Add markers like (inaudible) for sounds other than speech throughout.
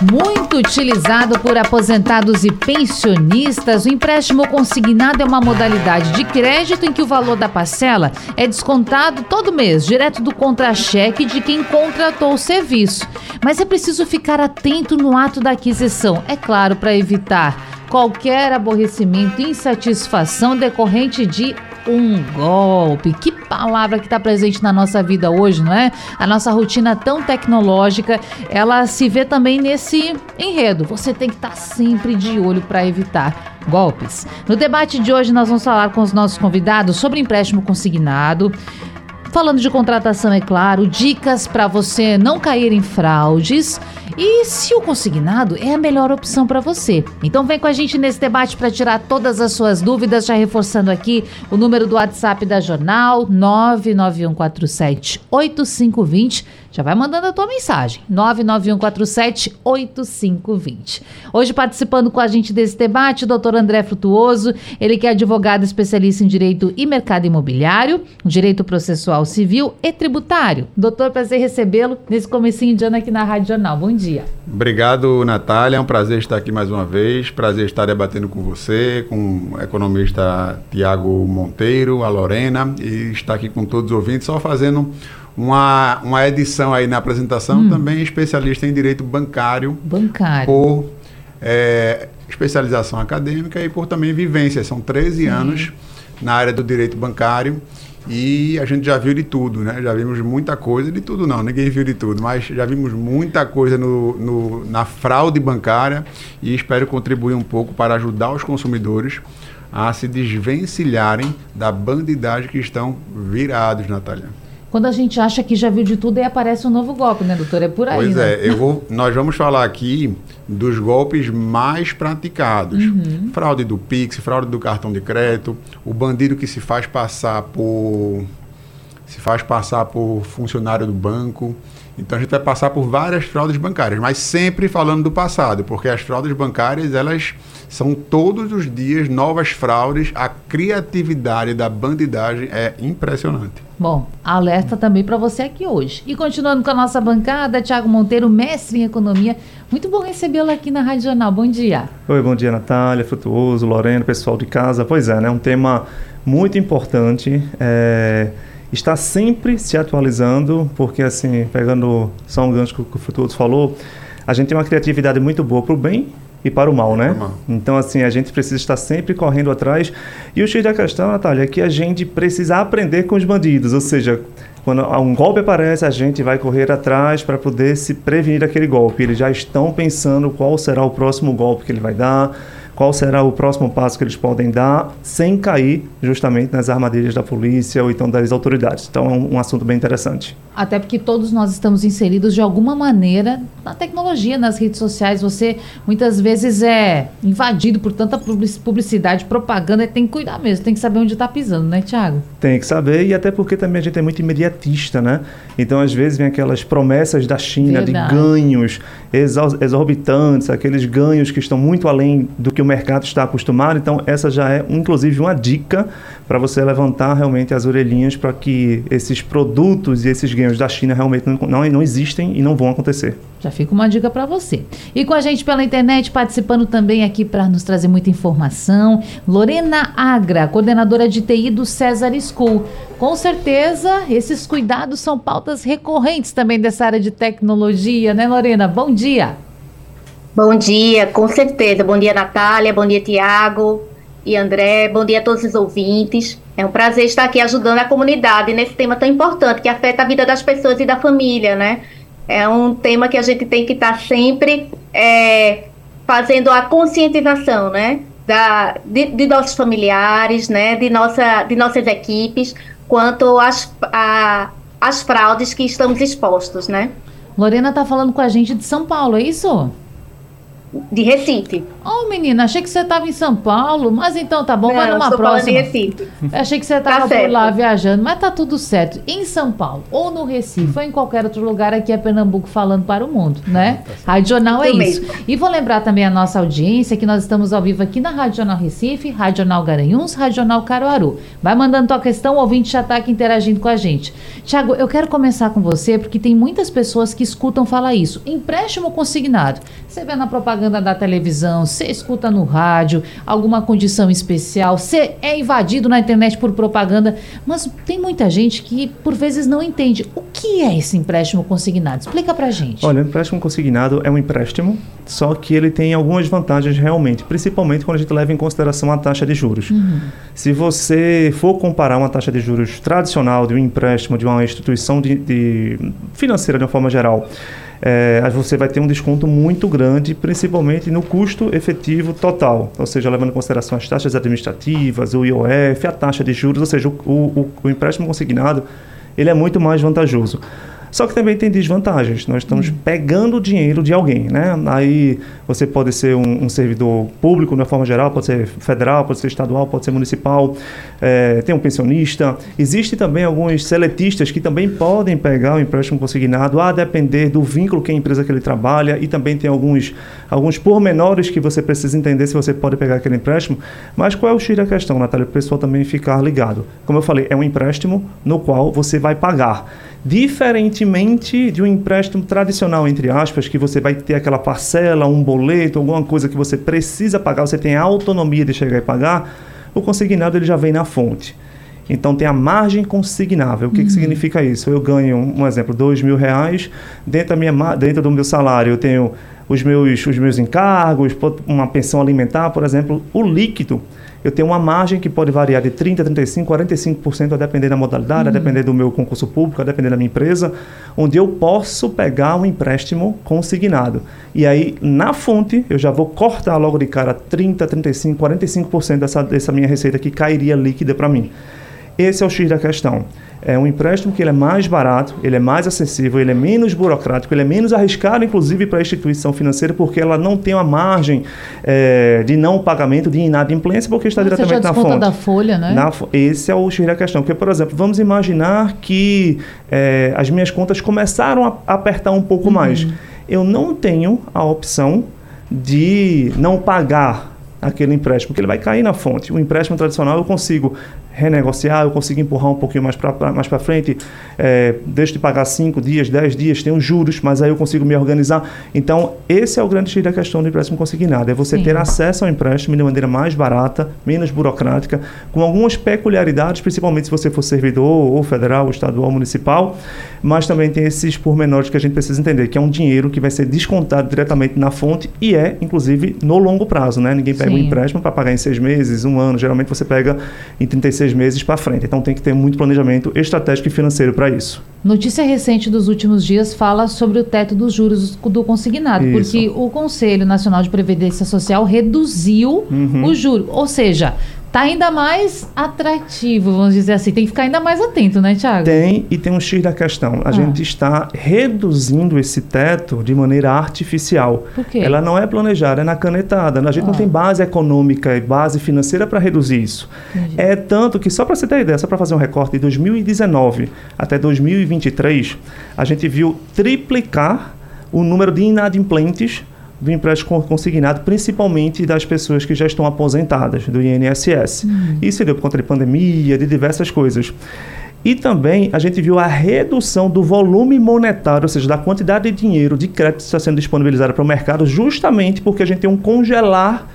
muito utilizado por aposentados e pensionistas, o empréstimo consignado é uma modalidade de crédito em que o valor da parcela é descontado todo mês, direto do contra-cheque de quem contratou o serviço. Mas é preciso ficar atento no ato da aquisição, é claro, para evitar qualquer aborrecimento, insatisfação decorrente de um golpe. Que palavra que está presente na nossa vida hoje, não é? A nossa rotina tão tecnológica, ela se vê também nesse enredo. Você tem que estar tá sempre de olho para evitar golpes. No debate de hoje, nós vamos falar com os nossos convidados sobre empréstimo consignado. Falando de contratação, é claro, dicas para você não cair em fraudes e se o consignado é a melhor opção para você. Então vem com a gente nesse debate para tirar todas as suas dúvidas, já reforçando aqui o número do WhatsApp da Jornal 99147 8520 já vai mandando a tua mensagem. 991478520. Hoje participando com a gente desse debate, o doutor André Frutuoso, ele que é advogado especialista em direito e mercado imobiliário, direito processual civil e tributário. Doutor, prazer recebê-lo nesse comecinho de ano aqui na Rádio Jornal. Bom dia. Obrigado, Natália. É um prazer estar aqui mais uma vez. Prazer estar debatendo com você, com o economista Tiago Monteiro, a Lorena, e estar aqui com todos os ouvintes, só fazendo uma, uma edição aí na apresentação, hum. também especialista em direito bancário. Bancário. Por é, especialização acadêmica e por também vivência. São 13 Sim. anos na área do direito bancário e a gente já viu de tudo, né? Já vimos muita coisa, de tudo não, ninguém viu de tudo, mas já vimos muita coisa no, no, na fraude bancária e espero contribuir um pouco para ajudar os consumidores a se desvencilharem da bandidagem que estão virados, Natália quando a gente acha que já viu de tudo, aí aparece um novo golpe, né, doutor? É por aí. Pois né? é, eu vou, nós vamos falar aqui dos golpes mais praticados. Uhum. Fraude do Pix, fraude do cartão de crédito, o bandido que se faz passar por se faz passar por funcionário do banco. Então a gente vai passar por várias fraudes bancárias, mas sempre falando do passado, porque as fraudes bancárias, elas são todos os dias novas fraudes, a criatividade da bandidagem é impressionante. Bom, alerta também para você aqui hoje. E continuando com a nossa bancada, Tiago Monteiro, mestre em economia. Muito bom recebê-lo aqui na Rádio Jornal. Bom dia. Oi, bom dia, Natália, Frutuoso, Lorena, pessoal de casa. Pois é, né? Um tema muito importante. É, está sempre se atualizando, porque, assim, pegando só um gancho que o Frutuoso falou, a gente tem uma criatividade muito boa para o bem e para o mal, né? Então, assim, a gente precisa estar sempre correndo atrás. E o X da questão, Natália, é que a gente precisa aprender com os bandidos, ou seja, quando um golpe aparece, a gente vai correr atrás para poder se prevenir daquele golpe. Eles já estão pensando qual será o próximo golpe que ele vai dar qual será o próximo passo que eles podem dar sem cair justamente nas armadilhas da polícia ou então das autoridades. Então é um, um assunto bem interessante. Até porque todos nós estamos inseridos de alguma maneira na tecnologia, nas redes sociais. Você muitas vezes é invadido por tanta publicidade, propaganda, e tem que cuidar mesmo, tem que saber onde está pisando, né, Tiago? Tem que saber, e até porque também a gente é muito imediatista, né? Então, às vezes, vem aquelas promessas da China Verdade. de ganhos exorbitantes, aqueles ganhos que estão muito além do que o mercado está acostumado. Então, essa já é, inclusive, uma dica para você levantar realmente as orelhinhas para que esses produtos e esses ganhos da China realmente não, não, não existem e não vão acontecer. Já fica uma dica para você. E com a gente pela internet, participando também aqui para nos trazer muita informação, Lorena Agra, coordenadora de TI do César School. Com certeza, esses cuidados são pautas recorrentes também dessa área de tecnologia, né, Lorena? Bom dia. Bom dia, com certeza. Bom dia, Natália. Bom dia, Tiago e André. Bom dia a todos os ouvintes. É um prazer estar aqui ajudando a comunidade nesse tema tão importante que afeta a vida das pessoas e da família, né? É um tema que a gente tem que estar sempre é, fazendo a conscientização, né? Da, de, de, nossos familiares, né? De, nossa, de nossas equipes, quanto às, a, às fraudes que estamos expostos, né? Lorena está falando com a gente de São Paulo, é isso? De Recife. Ó, oh, menina, achei que você estava em São Paulo, mas então tá bom, Não, vai numa próxima. Achei que você estava tá por lá viajando, mas tá tudo certo. Em São Paulo, ou no Recife, ou em qualquer outro lugar, aqui é Pernambuco falando para o mundo, né? Tá Rádio Jornal é isso. E vou lembrar também a nossa audiência que nós estamos ao vivo aqui na Rádio Jornal Recife, Rádio Jornal Garanhuns, Rádio Jornal Caruaru. Vai mandando tua questão, o ouvinte já está aqui interagindo com a gente. Tiago, eu quero começar com você, porque tem muitas pessoas que escutam falar isso. Empréstimo consignado. Você vê na propaganda da televisão, você escuta no rádio, alguma condição especial, você é invadido na internet por propaganda, mas tem muita gente que por vezes não entende. O que é esse empréstimo consignado? Explica pra gente. Olha, o empréstimo consignado é um empréstimo, só que ele tem algumas vantagens realmente, principalmente quando a gente leva em consideração a taxa de juros. Uhum. Se você for comparar uma taxa de juros tradicional de um empréstimo de uma instituição de, de financeira de uma forma geral, é, você vai ter um desconto muito grande, principalmente no custo efetivo total, ou seja, levando em consideração as taxas administrativas, o IOF, a taxa de juros, ou seja, o, o, o empréstimo consignado, ele é muito mais vantajoso. Só que também tem desvantagens. Nós estamos uhum. pegando o dinheiro de alguém, né? Aí você pode ser um, um, servidor público, de uma forma geral, pode ser federal, pode ser estadual, pode ser municipal, é, tem um pensionista. Existem também alguns seletistas que também podem pegar o empréstimo consignado, a depender do vínculo que a empresa que ele trabalha, e também tem alguns, alguns pormenores que você precisa entender se você pode pegar aquele empréstimo. Mas qual é o X da questão, Natália? Para o pessoal também ficar ligado. Como eu falei, é um empréstimo no qual você vai pagar. Diferentemente de um empréstimo tradicional, entre aspas, que você vai ter aquela parcela, um boleto, alguma coisa que você precisa pagar, você tem a autonomia de chegar e pagar, o consignado ele já vem na fonte. Então tem a margem consignável. O que, uhum. que significa isso? Eu ganho, um exemplo, dois mil reais, dentro, da minha, dentro do meu salário eu tenho os meus, os meus encargos, uma pensão alimentar, por exemplo, o líquido eu tenho uma margem que pode variar de 30%, 35%, 45%, a depender da modalidade, uhum. a depender do meu concurso público, a depender da minha empresa, onde eu posso pegar um empréstimo consignado. E aí, na fonte, eu já vou cortar logo de cara 30%, 35%, 45% dessa, dessa minha receita que cairia líquida para mim. Esse é o X da questão. É um empréstimo que ele é mais barato, ele é mais acessível, ele é menos burocrático, ele é menos arriscado, inclusive, para a instituição financeira, porque ela não tem uma margem é, de não pagamento de inadimplência, porque está Você diretamente na fonte. da folha, né? Na, esse é o X da questão. Porque, por exemplo, vamos imaginar que é, as minhas contas começaram a apertar um pouco uhum. mais. Eu não tenho a opção de não pagar aquele empréstimo, porque ele vai cair na fonte. O empréstimo tradicional eu consigo renegociar, eu consigo empurrar um pouquinho mais para mais frente, é, deixo de pagar 5 dias, 10 dias, os juros, mas aí eu consigo me organizar. Então, esse é o grande X da questão do empréstimo consignado, é você Sim. ter acesso ao empréstimo de maneira mais barata, menos burocrática, com algumas peculiaridades, principalmente se você for servidor ou federal, ou estadual, ou municipal, mas também tem esses pormenores que a gente precisa entender, que é um dinheiro que vai ser descontado diretamente na fonte e é, inclusive, no longo prazo, né? Ninguém pega Sim. um empréstimo para pagar em seis meses, um ano, geralmente você pega em 36 meses para frente. Então tem que ter muito planejamento estratégico e financeiro para isso. Notícia recente dos últimos dias fala sobre o teto dos juros do consignado, isso. porque o Conselho Nacional de Previdência Social reduziu uhum. o juro, ou seja, Tá ainda mais atrativo, vamos dizer assim. Tem que ficar ainda mais atento, né, Tiago? Tem, e tem um X da questão. A ah. gente está reduzindo esse teto de maneira artificial. Por quê? Ela não é planejada, é na canetada. A gente ah. não tem base econômica e base financeira para reduzir isso. Entendi. É tanto que, só para você ter ideia, só para fazer um recorte, de 2019 até 2023, a gente viu triplicar o número de inadimplentes do empréstimo consignado, principalmente das pessoas que já estão aposentadas do INSS. Uhum. Isso deu por conta de pandemia, de diversas coisas. E também a gente viu a redução do volume monetário, ou seja, da quantidade de dinheiro de crédito que está sendo disponibilizada para o mercado, justamente porque a gente tem um congelar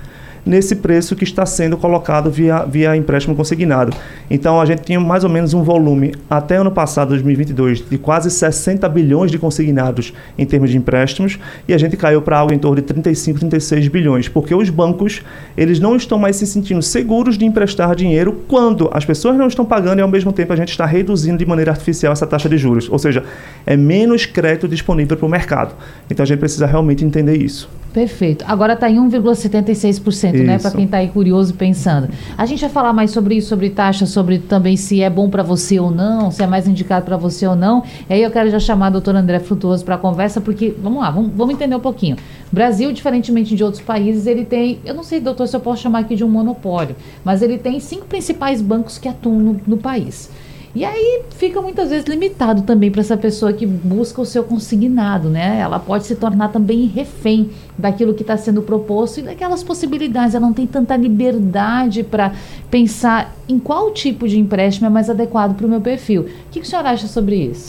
nesse preço que está sendo colocado via, via empréstimo consignado. Então a gente tinha mais ou menos um volume até ano passado, 2022, de quase 60 bilhões de consignados em termos de empréstimos e a gente caiu para algo em torno de 35, 36 bilhões, porque os bancos eles não estão mais se sentindo seguros de emprestar dinheiro quando as pessoas não estão pagando e ao mesmo tempo a gente está reduzindo de maneira artificial essa taxa de juros, ou seja, é menos crédito disponível para o mercado. Então a gente precisa realmente entender isso. Perfeito. Agora está em 1,76%, né? Para quem está aí curioso pensando. A gente vai falar mais sobre isso, sobre taxa, sobre também se é bom para você ou não, se é mais indicado para você ou não. E aí eu quero já chamar a doutora André Frutuoso para a conversa, porque, vamos lá, vamos, vamos entender um pouquinho. Brasil, diferentemente de outros países, ele tem, eu não sei, doutor, se eu posso chamar aqui de um monopólio, mas ele tem cinco principais bancos que atuam no, no país. E aí fica muitas vezes limitado também para essa pessoa que busca o seu consignado, né? Ela pode se tornar também refém daquilo que está sendo proposto e daquelas possibilidades. Ela não tem tanta liberdade para pensar em qual tipo de empréstimo é mais adequado para o meu perfil. O que, que o senhor acha sobre isso?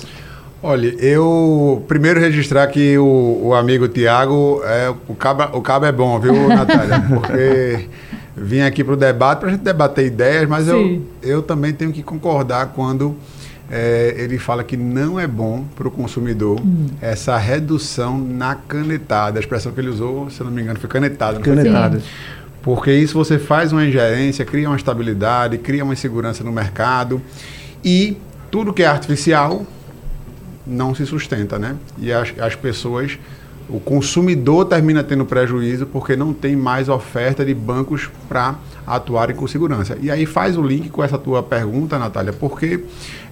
Olha, eu primeiro registrar que o, o amigo Tiago, é, o, cabo, o cabo é bom, viu, (laughs) Natália? Porque vim aqui para o debate para a gente debater ideias, mas eu, eu também tenho que concordar quando é, ele fala que não é bom para o consumidor hum. essa redução na canetada. A expressão que ele usou, se não me engano, foi canetada. Canetada. Porque isso você faz uma ingerência, cria uma estabilidade, cria uma insegurança no mercado e tudo que é artificial não se sustenta, né? E as, as pessoas o consumidor termina tendo prejuízo porque não tem mais oferta de bancos para atuarem com segurança. E aí faz o link com essa tua pergunta, Natália, porque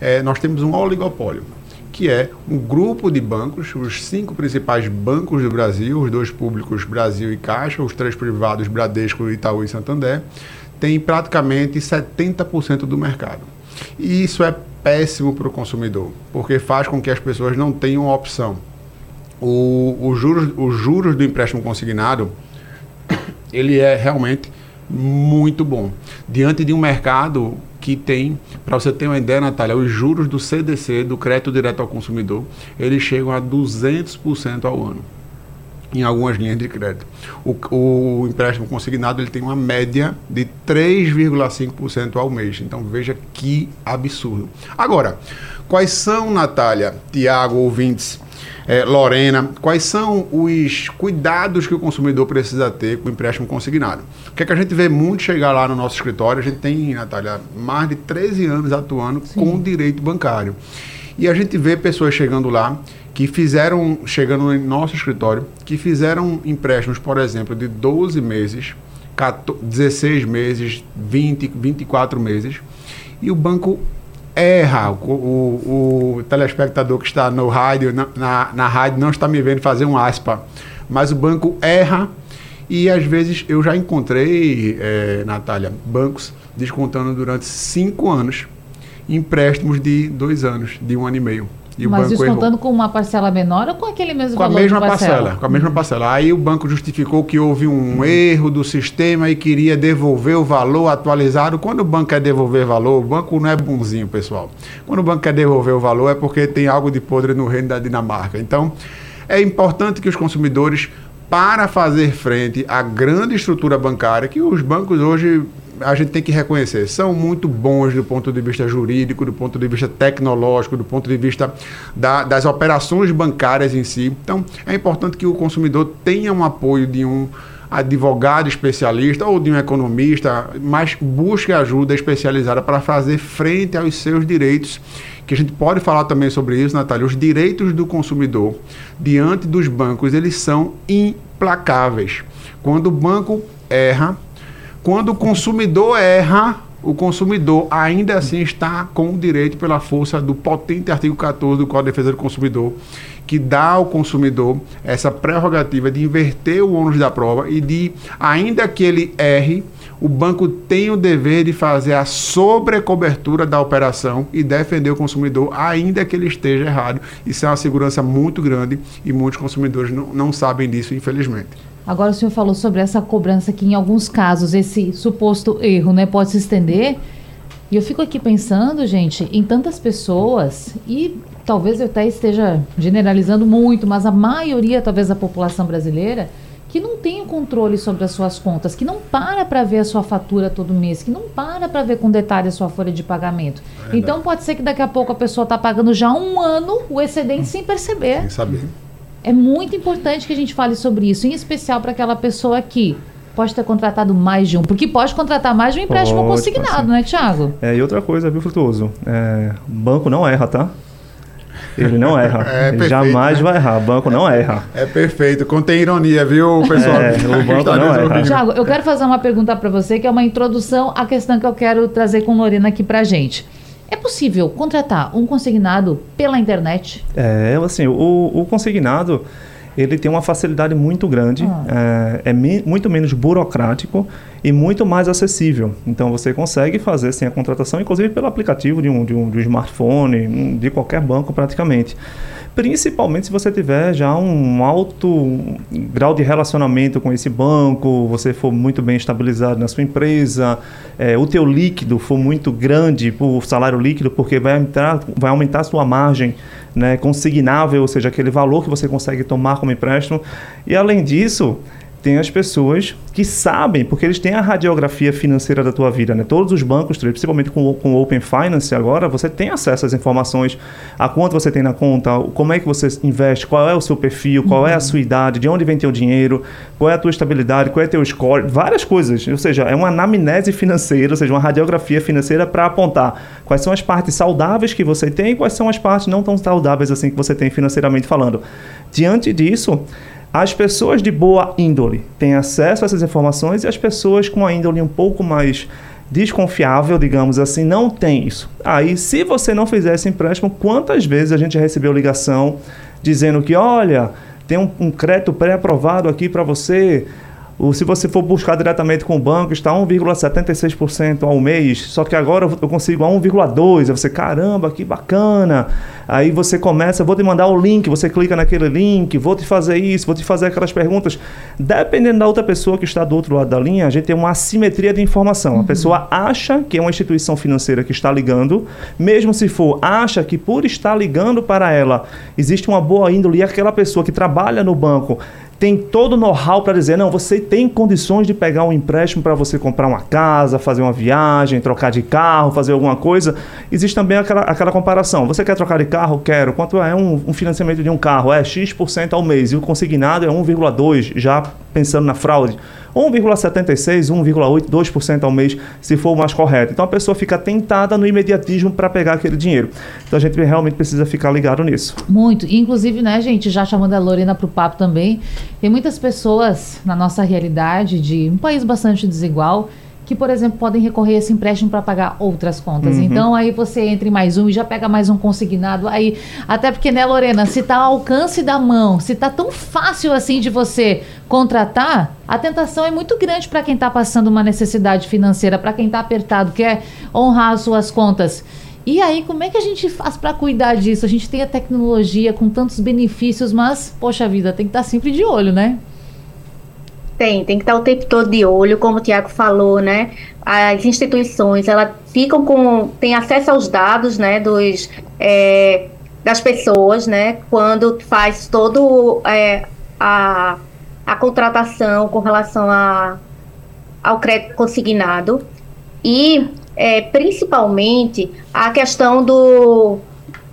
é, nós temos um oligopólio, que é um grupo de bancos, os cinco principais bancos do Brasil, os dois públicos Brasil e Caixa, os três privados Bradesco, Itaú e Santander, tem praticamente 70% do mercado. E isso é péssimo para o consumidor, porque faz com que as pessoas não tenham opção o, o juros, os juros do empréstimo consignado, ele é realmente muito bom. Diante de um mercado que tem, para você ter uma ideia, Natália, os juros do CDC, do crédito direto ao consumidor, eles chegam a 200% ao ano em algumas linhas de crédito. O, o, empréstimo consignado ele tem uma média de 3,5% ao mês. Então veja que absurdo. Agora, quais são, Natália, Tiago, ouvintes, é, Lorena, quais são os cuidados que o consumidor precisa ter com o empréstimo consignado? O que é que a gente vê muito chegar lá no nosso escritório? A gente tem, Natália, mais de 13 anos atuando Sim. com direito bancário. E a gente vê pessoas chegando lá que fizeram, chegando no nosso escritório, que fizeram empréstimos, por exemplo, de 12 meses, 14, 16 meses, 20, 24 meses, e o banco erra. O, o, o, telespectador que está no rádio, na, na, na, rádio, não está me vendo fazer um aspa. Mas o banco erra e às vezes eu já encontrei, é, Natália, bancos descontando durante cinco anos empréstimos de dois anos, de um ano e meio. E Mas descontando errou. com uma parcela menor ou com aquele mesmo com valor a mesma parcela? parcela? Com a mesma parcela. Aí o banco justificou que houve um erro do sistema e queria devolver o valor atualizado. Quando o banco quer devolver valor, o banco não é bonzinho, pessoal. Quando o banco quer devolver o valor é porque tem algo de podre no reino da Dinamarca. Então, é importante que os consumidores para fazer frente à grande estrutura bancária que os bancos hoje a gente tem que reconhecer, são muito bons do ponto de vista jurídico, do ponto de vista tecnológico, do ponto de vista da, das operações bancárias em si. Então, é importante que o consumidor tenha um apoio de um advogado especialista ou de um economista, mas busque ajuda especializada para fazer frente aos seus direitos, que a gente pode falar também sobre isso, Natália. Os direitos do consumidor diante dos bancos, eles são implacáveis. Quando o banco erra, quando o consumidor erra, o consumidor ainda assim está com o direito pela força do potente artigo 14 do Código de Defesa do Consumidor, que dá ao consumidor essa prerrogativa de inverter o ônus da prova e de, ainda que ele erre, o banco tem o dever de fazer a sobrecobertura da operação e defender o consumidor, ainda que ele esteja errado. Isso é uma segurança muito grande e muitos consumidores não, não sabem disso, infelizmente. Agora o senhor falou sobre essa cobrança que em alguns casos esse suposto erro, né, pode se estender. E eu fico aqui pensando, gente, em tantas pessoas e talvez eu até esteja generalizando muito, mas a maioria talvez da população brasileira que não tem o controle sobre as suas contas, que não para para ver a sua fatura todo mês, que não para para ver com detalhe a sua folha de pagamento. É então pode ser que daqui a pouco a pessoa está pagando já um ano o excedente sem perceber. Sem saber. É muito importante que a gente fale sobre isso, em especial para aquela pessoa que pode ter contratado mais de um, porque pode contratar mais de um empréstimo pode, consignado, né, Tiago? É, e outra coisa, viu, Frutuoso? É, banco não erra, tá? Ele não erra. É ele perfeito, jamais né? vai errar. O banco não erra. É perfeito. Contém ironia, viu, pessoal? É, o (laughs) banco não erra. Tiago, eu quero fazer uma pergunta para você, que é uma introdução à questão que eu quero trazer com Lorena aqui para gente. É possível contratar um consignado pela internet? É, assim, o, o consignado ele tem uma facilidade muito grande, ah. é, é me, muito menos burocrático e muito mais acessível. Então você consegue fazer assim, a contratação, inclusive pelo aplicativo de um, de um, de um smartphone, de qualquer banco praticamente. Principalmente se você tiver já um alto grau de relacionamento com esse banco, você for muito bem estabilizado na sua empresa, é, o teu líquido for muito grande, o salário líquido, porque vai, entrar, vai aumentar a sua margem né, consignável, ou seja, aquele valor que você consegue tomar como empréstimo. E além disso, tem as pessoas que sabem, porque eles têm a radiografia financeira da tua vida, né? Todos os bancos, principalmente com, com o Open Finance agora, você tem acesso às informações, a quanto você tem na conta, como é que você investe, qual é o seu perfil, qual uhum. é a sua idade, de onde vem teu dinheiro, qual é a tua estabilidade, qual é teu score, várias coisas. Ou seja, é uma anamnese financeira, ou seja, uma radiografia financeira para apontar quais são as partes saudáveis que você tem e quais são as partes não tão saudáveis assim que você tem financeiramente falando. Diante disso, as pessoas de boa índole têm acesso a essas informações e as pessoas com a índole um pouco mais desconfiável, digamos assim, não têm isso. Aí, se você não fizer esse empréstimo, quantas vezes a gente recebeu ligação dizendo que, olha, tem um, um crédito pré-aprovado aqui para você, ou se você for buscar diretamente com o banco, está 1,76% ao mês, só que agora eu consigo a 1,2%. Aí você, caramba, que bacana. Aí você começa, vou te mandar o link, você clica naquele link, vou te fazer isso, vou te fazer aquelas perguntas. Dependendo da outra pessoa que está do outro lado da linha, a gente tem uma assimetria de informação. Uhum. A pessoa acha que é uma instituição financeira que está ligando, mesmo se for, acha que por estar ligando para ela existe uma boa índole e aquela pessoa que trabalha no banco tem todo o know-how para dizer, não, você tem condições de pegar um empréstimo para você comprar uma casa, fazer uma viagem, trocar de carro, fazer alguma coisa. Existe também aquela, aquela comparação. Você quer trocar de carro? Quero. Quanto é um, um financiamento de um carro? É X% ao mês. E o consignado é 1,2%, já pensando na fraude. 1,76, 1,8, 2% ao mês, se for o mais correto. Então a pessoa fica tentada no imediatismo para pegar aquele dinheiro. Então a gente realmente precisa ficar ligado nisso. Muito. Inclusive, né, gente, já chamando a Lorena para o papo também, tem muitas pessoas na nossa realidade de um país bastante desigual que, por exemplo, podem recorrer a esse empréstimo para pagar outras contas. Uhum. Então, aí você entra em mais um e já pega mais um consignado. Aí, até porque, né, Lorena, se está ao alcance da mão, se está tão fácil assim de você contratar, a tentação é muito grande para quem está passando uma necessidade financeira, para quem está apertado, quer honrar as suas contas. E aí, como é que a gente faz para cuidar disso? A gente tem a tecnologia com tantos benefícios, mas, poxa vida, tem que estar tá sempre de olho, né? Tem, tem que estar o tempo todo de olho, como o Tiago falou, né? As instituições, elas ficam com, têm acesso aos dados, né, dos, é, das pessoas, né, quando faz todo é, a, a contratação com relação a, ao crédito consignado e é, principalmente a questão do,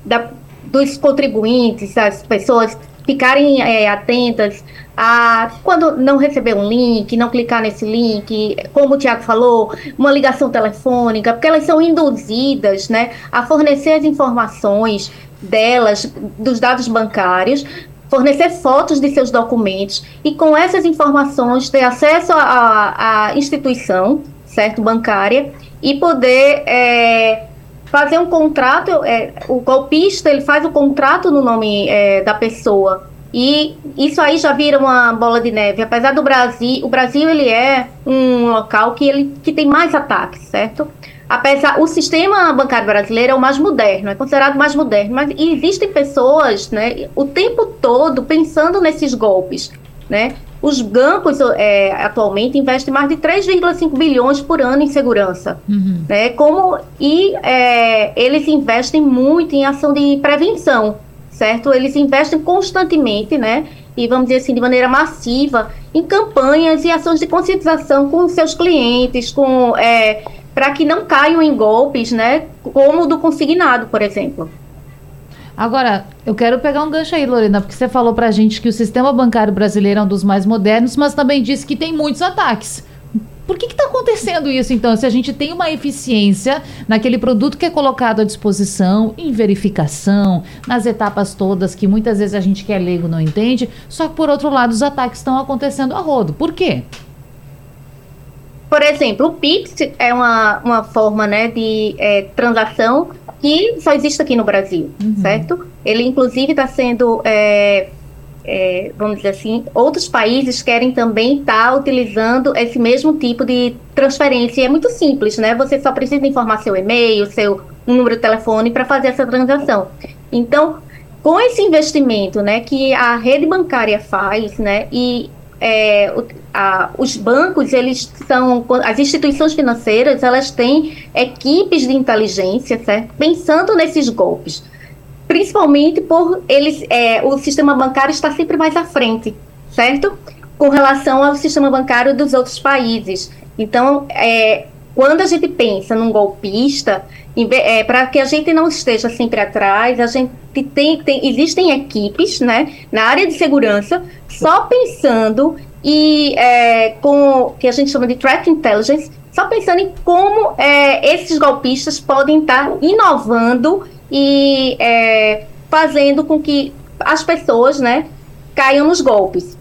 da, dos contribuintes, as pessoas ficarem é, atentas a quando não receber um link, não clicar nesse link, como o Tiago falou, uma ligação telefônica, porque elas são induzidas né, a fornecer as informações delas, dos dados bancários, fornecer fotos de seus documentos e com essas informações ter acesso à instituição, certo, bancária e poder é, fazer um contrato, é, o golpista ele faz o contrato no nome é, da pessoa e isso aí já vira uma bola de neve. Apesar do Brasil, o Brasil ele é um local que ele que tem mais ataques, certo? Apesar o sistema bancário brasileiro é o mais moderno, é considerado mais moderno, mas existem pessoas, né, o tempo todo pensando nesses golpes, né? Os bancos é, atualmente investem mais de 3,5 bilhões por ano em segurança, uhum. né? Como e é, eles investem muito em ação de prevenção certo? Eles investem constantemente, né? E vamos dizer assim, de maneira massiva, em campanhas e ações de conscientização com seus clientes, com é, para que não caiam em golpes, né? Como o do consignado, por exemplo. Agora, eu quero pegar um gancho aí, Lorena, porque você falou pra gente que o sistema bancário brasileiro é um dos mais modernos, mas também disse que tem muitos ataques. Por que está acontecendo isso, então? Se a gente tem uma eficiência naquele produto que é colocado à disposição, em verificação, nas etapas todas, que muitas vezes a gente que é leigo não entende, só que, por outro lado, os ataques estão acontecendo a rodo. Por quê? Por exemplo, o Pix é uma, uma forma né, de é, transação que só existe aqui no Brasil, uhum. certo? Ele, inclusive, está sendo, é, é, vamos dizer assim, outros países querem também estar tá utilizando esse mesmo tipo de transferência. E é muito simples, né? Você só precisa informar seu e-mail, seu número de telefone para fazer essa transação. Então, com esse investimento, né, que a rede bancária faz, né, e é, a, os bancos, eles são, as instituições financeiras, elas têm equipes de inteligência, certo? Pensando nesses golpes. Principalmente por eles, é, o sistema bancário está sempre mais à frente, certo? Com relação ao sistema bancário dos outros países. Então, é, quando a gente pensa num golpista, é, para que a gente não esteja sempre atrás, a gente tem, tem, existem equipes né, na área de segurança só pensando e é, com que a gente chama de threat intelligence, só pensando em como é, esses golpistas podem estar inovando e é, fazendo com que as pessoas né, caiam nos golpes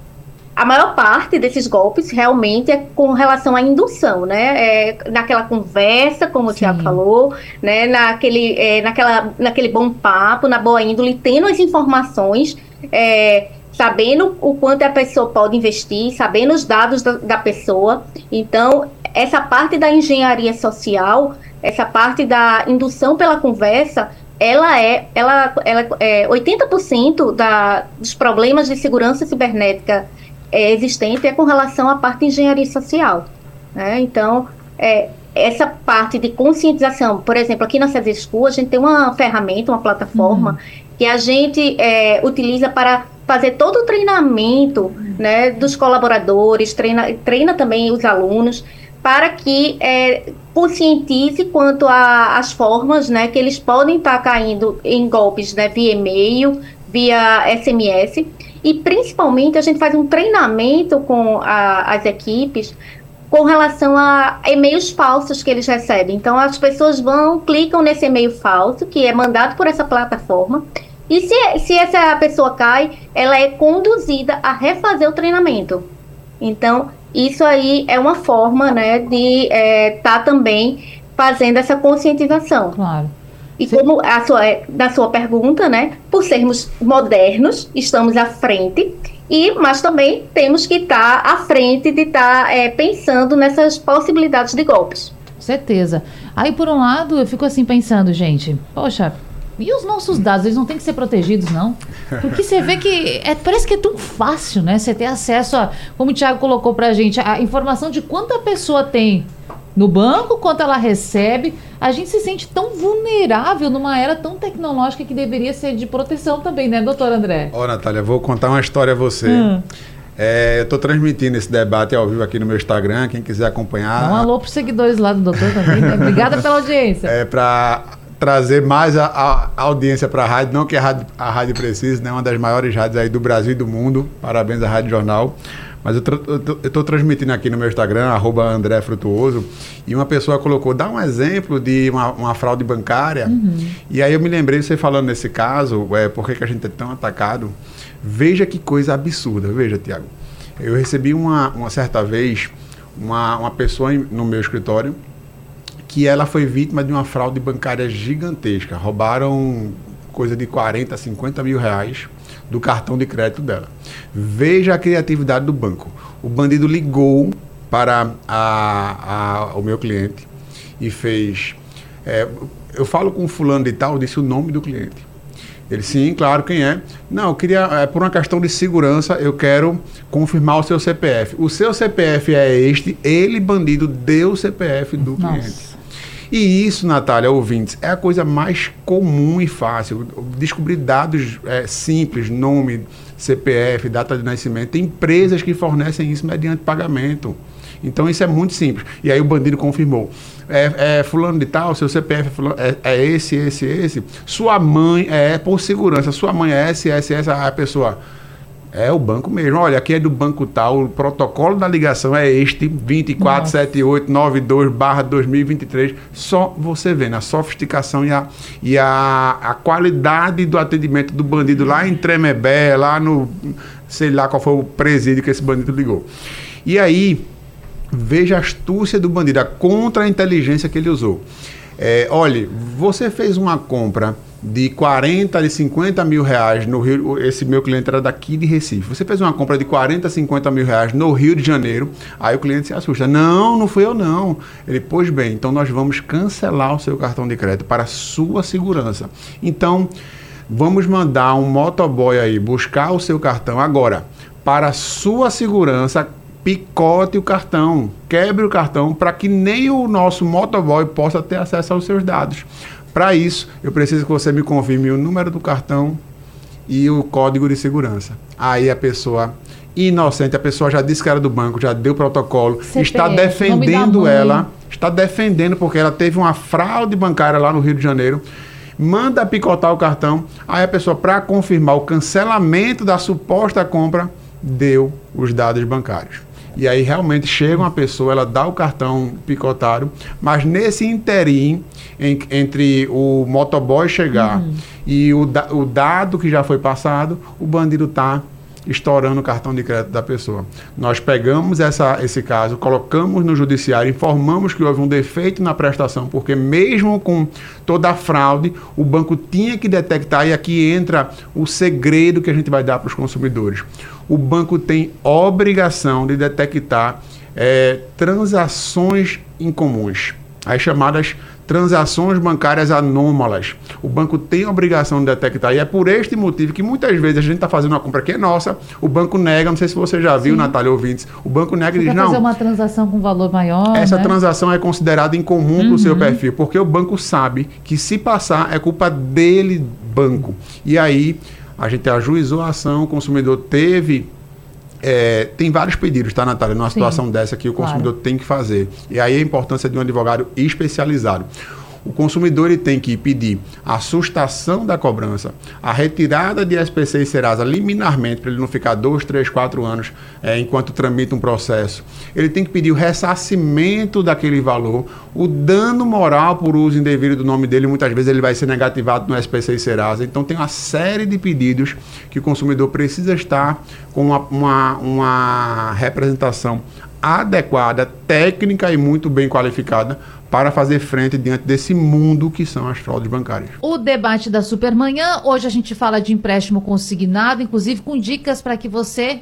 a maior parte desses golpes realmente é com relação à indução, né? É naquela conversa, como Sim. o Tiago falou, né? Naquele, é, naquela, naquele bom papo, na boa índole, tendo as informações, é, sabendo o quanto a pessoa pode investir, sabendo os dados da, da pessoa. Então, essa parte da engenharia social, essa parte da indução pela conversa, ela é, ela, ela é 80% da, dos problemas de segurança cibernética é, existente é com relação à parte de engenharia social. Né? Então, é, essa parte de conscientização, por exemplo, aqui na César School, a gente tem uma ferramenta, uma plataforma, uhum. que a gente é, utiliza para fazer todo o treinamento né, dos colaboradores, treina, treina também os alunos, para que é, conscientize quanto às formas né, que eles podem estar caindo em golpes né, via e-mail, via SMS, e principalmente a gente faz um treinamento com a, as equipes com relação a e-mails falsos que eles recebem. Então as pessoas vão, clicam nesse e-mail falso, que é mandado por essa plataforma, e se, se essa pessoa cai, ela é conduzida a refazer o treinamento. Então, isso aí é uma forma né, de estar é, tá também fazendo essa conscientização. Claro. E como a sua, da sua pergunta, né? Por sermos modernos, estamos à frente, e, mas também temos que estar tá à frente de estar tá, é, pensando nessas possibilidades de golpes. Certeza. Aí, por um lado, eu fico assim pensando, gente, poxa, e os nossos dados, eles não têm que ser protegidos, não? Porque você vê que é, parece que é tão fácil, né? Você ter acesso a, como o Thiago colocou pra gente, a informação de quanto a pessoa tem no banco, quanto ela recebe. A gente se sente tão vulnerável numa era tão tecnológica que deveria ser de proteção também, né, doutor André? Ó, oh, Natália, vou contar uma história a você. Hum. É, eu estou transmitindo esse debate ao vivo aqui no meu Instagram, quem quiser acompanhar. Um alô para os seguidores lá do doutor também. Né? Obrigada pela audiência. É para trazer mais a, a audiência para a rádio, não que a rádio, a rádio precise, né? uma das maiores rádios aí do Brasil e do mundo. Parabéns à Rádio Jornal. Mas eu estou transmitindo aqui no meu Instagram, arroba André Frutuoso, e uma pessoa colocou, dá um exemplo de uma, uma fraude bancária. Uhum. E aí eu me lembrei, você falando nesse caso, é, por que, a gente é tão atacado. Veja que coisa absurda, veja, Tiago. Eu recebi uma, uma certa vez uma, uma pessoa no meu escritório que ela foi vítima de uma fraude bancária gigantesca. Roubaram coisa de 40, 50 mil reais do cartão de crédito dela. Veja a criatividade do banco. O bandido ligou para a, a, o meu cliente e fez. É, eu falo com fulano de tal, disse o nome do cliente. Ele, sim, claro, quem é? Não, eu queria, é, por uma questão de segurança, eu quero confirmar o seu CPF. O seu CPF é este, ele, bandido, deu o CPF do Nossa. cliente. E isso, Natália, ouvintes, é a coisa mais comum e fácil. Descobrir dados é, simples, nome, CPF, data de nascimento. Tem empresas que fornecem isso mediante pagamento. Então isso é muito simples. E aí o bandido confirmou. É, é fulano de tal, seu CPF é, é, é, esse, esse, esse. Sua mãe é por segurança. Sua mãe é esse, esse, essa. A pessoa É o banco mesmo. Olha, aqui é do banco tal, o protocolo da ligação é este, 247892-2023. Só você vendo a sofisticação e, a, e a, a qualidade do atendimento do bandido lá em Tremebé, lá no. sei lá qual foi o presídio que esse bandido ligou. E aí, veja a astúcia do bandido, a contra-inteligência que ele usou. É, olha, você fez uma compra de 40, de 50 mil reais no Rio. Esse meu cliente era daqui de Recife. Você fez uma compra de 40, 50 mil reais no Rio de Janeiro, aí o cliente se assusta. Não, não fui eu não. Ele, pois bem, então nós vamos cancelar o seu cartão de crédito para sua segurança. Então, vamos mandar um motoboy aí buscar o seu cartão agora. Para sua segurança, picote o cartão, quebre o cartão para que nem o nosso motoboy possa ter acesso aos seus dados. Para isso, eu preciso que você me confirme o número do cartão e o código de segurança. Aí a pessoa inocente, a pessoa já disse que era do banco, já deu protocolo, CPF, está defendendo ela, está defendendo porque ela teve uma fraude bancária lá no Rio de Janeiro. Manda picotar o cartão, aí a pessoa, para confirmar o cancelamento da suposta compra, deu os dados bancários. E aí realmente chega uma pessoa, ela dá o cartão picotário, mas nesse interim, em, entre o motoboy chegar uhum. e o, o dado que já foi passado, o bandido está estourando o cartão de crédito da pessoa. Nós pegamos essa, esse caso, colocamos no judiciário, informamos que houve um defeito na prestação, porque mesmo com toda a fraude, o banco tinha que detectar, e aqui entra o segredo que a gente vai dar para os consumidores. O banco tem obrigação de detectar é, transações incomuns, as chamadas transações bancárias anômalas. O banco tem a obrigação de detectar. E é por este motivo que muitas vezes a gente está fazendo uma compra que é nossa, o banco nega, não sei se você já viu, Sim. Natália ouvintes, o banco nega e diz, não... fazer uma transação com valor maior, Essa né? transação é considerada incomum uhum. para o seu perfil, porque o banco sabe que se passar é culpa dele, banco. E aí a gente ajuizou a ação, o consumidor teve é, tem vários pedidos, tá, Natália? Numa Sim, situação dessa que o consumidor claro. tem que fazer. E aí a importância de um advogado especializado. O consumidor ele tem que pedir a sustação da cobrança, a retirada de SPC e Serasa liminarmente, para ele não ficar dois, três, quatro anos é, enquanto tramita um processo. Ele tem que pedir o ressarcimento daquele valor, o dano moral por uso indevido do nome dele, muitas vezes ele vai ser negativado no SPC e Serasa. Então tem uma série de pedidos que o consumidor precisa estar com uma, uma, uma representação adequada, técnica e muito bem qualificada para fazer frente diante desse mundo que são as fraudes bancárias. O debate da Supermanhã, hoje a gente fala de empréstimo consignado, inclusive com dicas para que você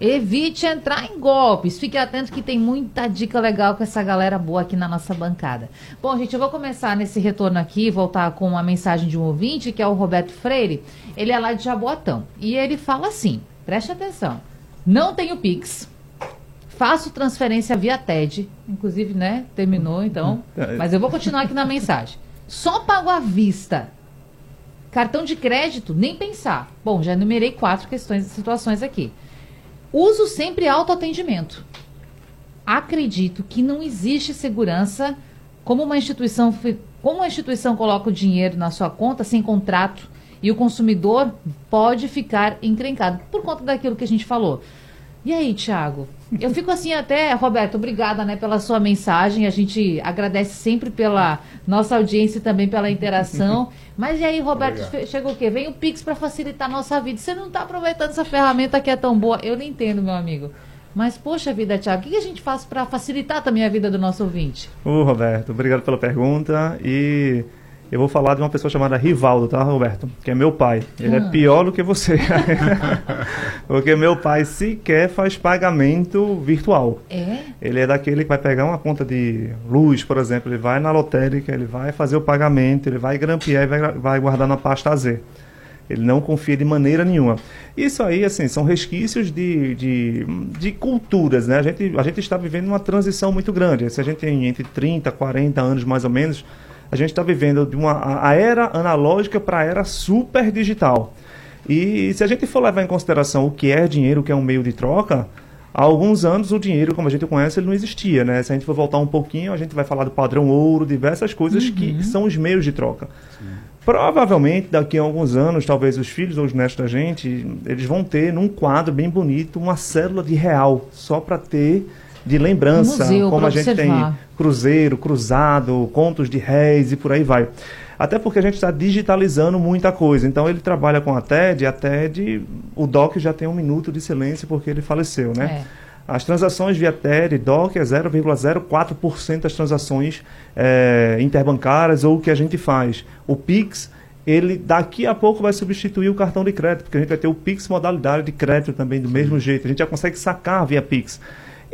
evite entrar em golpes. Fique atento que tem muita dica legal com essa galera boa aqui na nossa bancada. Bom, gente, eu vou começar nesse retorno aqui, voltar com uma mensagem de um ouvinte, que é o Roberto Freire. Ele é lá de Jaboatão. E ele fala assim: preste atenção. Não tenho Pix Faço transferência via TED, inclusive, né? Terminou, então. É. Mas eu vou continuar aqui na mensagem. Só pago à vista. Cartão de crédito, nem pensar. Bom, já enumerei quatro questões e situações aqui. Uso sempre autoatendimento. Acredito que não existe segurança como uma instituição, como uma instituição coloca o dinheiro na sua conta sem contrato e o consumidor pode ficar encrencado por conta daquilo que a gente falou. E aí, Thiago? Eu fico assim até, Roberto, obrigada né, pela sua mensagem. A gente agradece sempre pela nossa audiência e também pela interação. (laughs) Mas e aí, Roberto, Obrigado. chegou o quê? Vem o Pix para facilitar a nossa vida. Você não está aproveitando essa ferramenta que é tão boa. Eu não entendo, meu amigo. Mas, poxa vida, Thiago, o que a gente faz para facilitar também a vida do nosso ouvinte? Ô, Roberto, obrigado pela pergunta. E eu vou falar de uma pessoa chamada Rivaldo, tá, Roberto? Que é meu pai. Ele é ah. é pior do que você. (laughs) Porque meu pai sequer faz pagamento virtual. É? Ele é daquele que vai pegar uma conta de luz, por exemplo, ele vai na lotérica, ele vai fazer o pagamento, ele vai grampear e vai, vai guardar na pasta Z. Ele não confia de maneira nenhuma. Isso aí, assim, são resquícios de, de, de, culturas, né? A gente, a gente está vivendo uma transição muito grande. Se a gente tem entre 30, 40 anos, mais ou menos, a gente está vivendo de uma a era analógica para a era super digital. E se a gente for levar em consideração o que é dinheiro, o que é um meio de troca, Há alguns anos o dinheiro, como a gente conhece, ele não existia, né? Se a gente for voltar um pouquinho, a gente vai falar do padrão ouro, diversas coisas uhum. que são os meios de troca. Sim. Provavelmente, daqui a alguns anos, talvez os filhos ou os netos da gente, eles vão ter num quadro bem bonito uma célula de real, só para ter de lembrança, museu, como a gente observar. tem cruzeiro, cruzado, contos de réis e por aí vai. Até porque a gente está digitalizando muita coisa. Então ele trabalha com a TED, a TED, o DOC já tem um minuto de silêncio porque ele faleceu, né? É. As transações via TED, DOC é 0,04% das transações é, interbancárias ou o que a gente faz. O PIX, ele daqui a pouco vai substituir o cartão de crédito, porque a gente vai ter o PIX modalidade de crédito também do mesmo jeito. A gente já consegue sacar via PIX.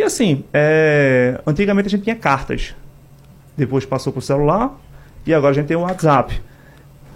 E assim, é, antigamente a gente tinha cartas. Depois passou para o celular, e agora a gente tem o WhatsApp.